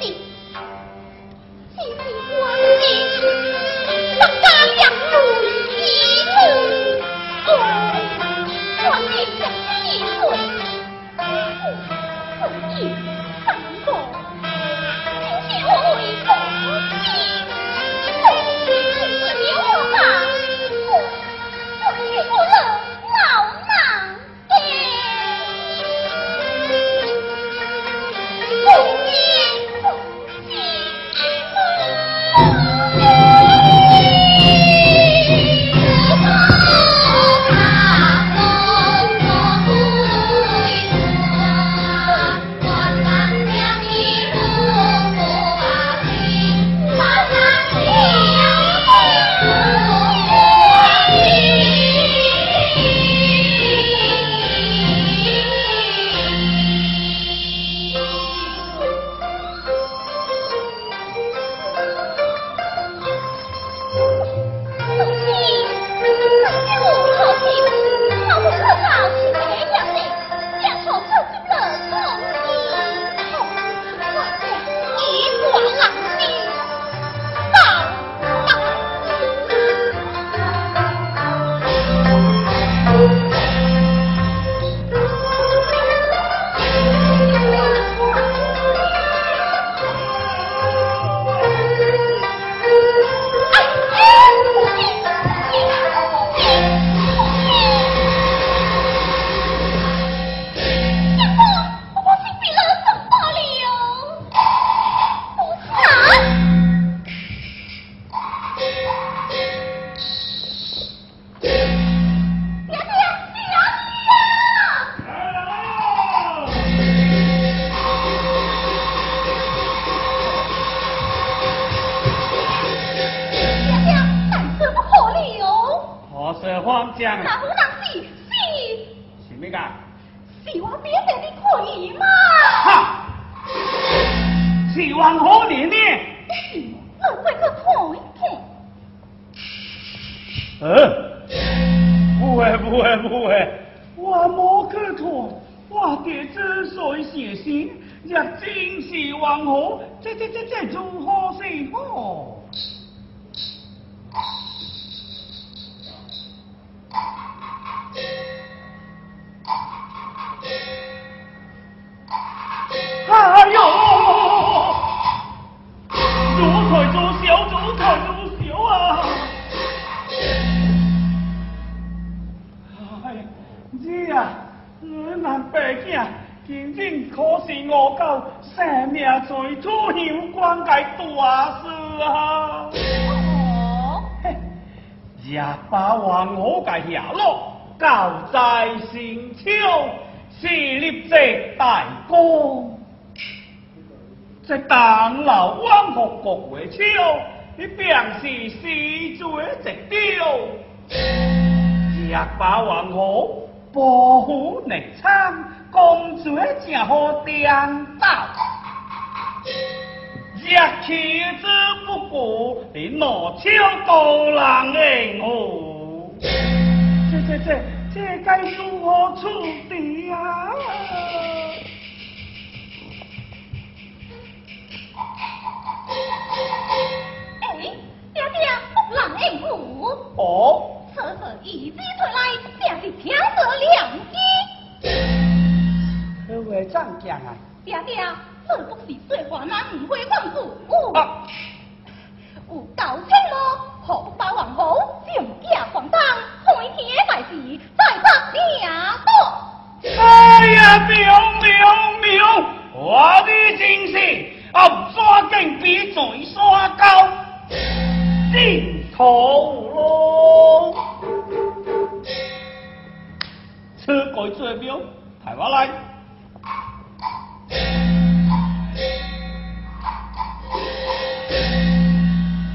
你慌张。那不能是是。咩噶？是我爹爹的可以吗？哈！是我好年呢。嗯我个痛一痛。呃，不会不会不会，我无去痛，我爹之所以写信。若真是王后，这这这这如何是好？当大事啊！也把王侯该下落，高在心秋，是立这大功。这当老王国国为秋，你便是死罪一条。也把王侯保护逆仓，公主正好颠倒。这岂止不过，连罗江都难应我！这这这，这该如何处置？我来。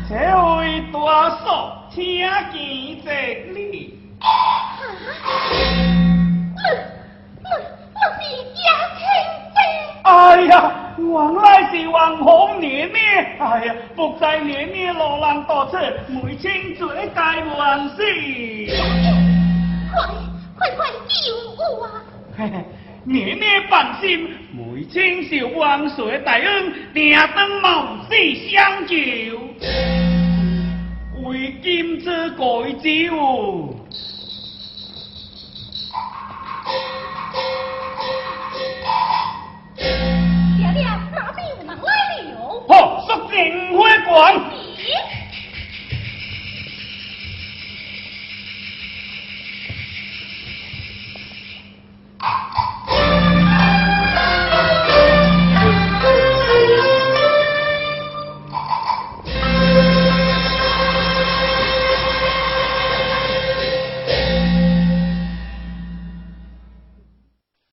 这位大嫂，请见这里。哎呀，原来是王红年呢！哎呀，不在年呢路人多出，梅清最该万事。快快快，救我啊！你咩放心，每清秀万岁大恩，定当毛遂相救。为今之改之。爹爹，那边有来了。好，速进花馆。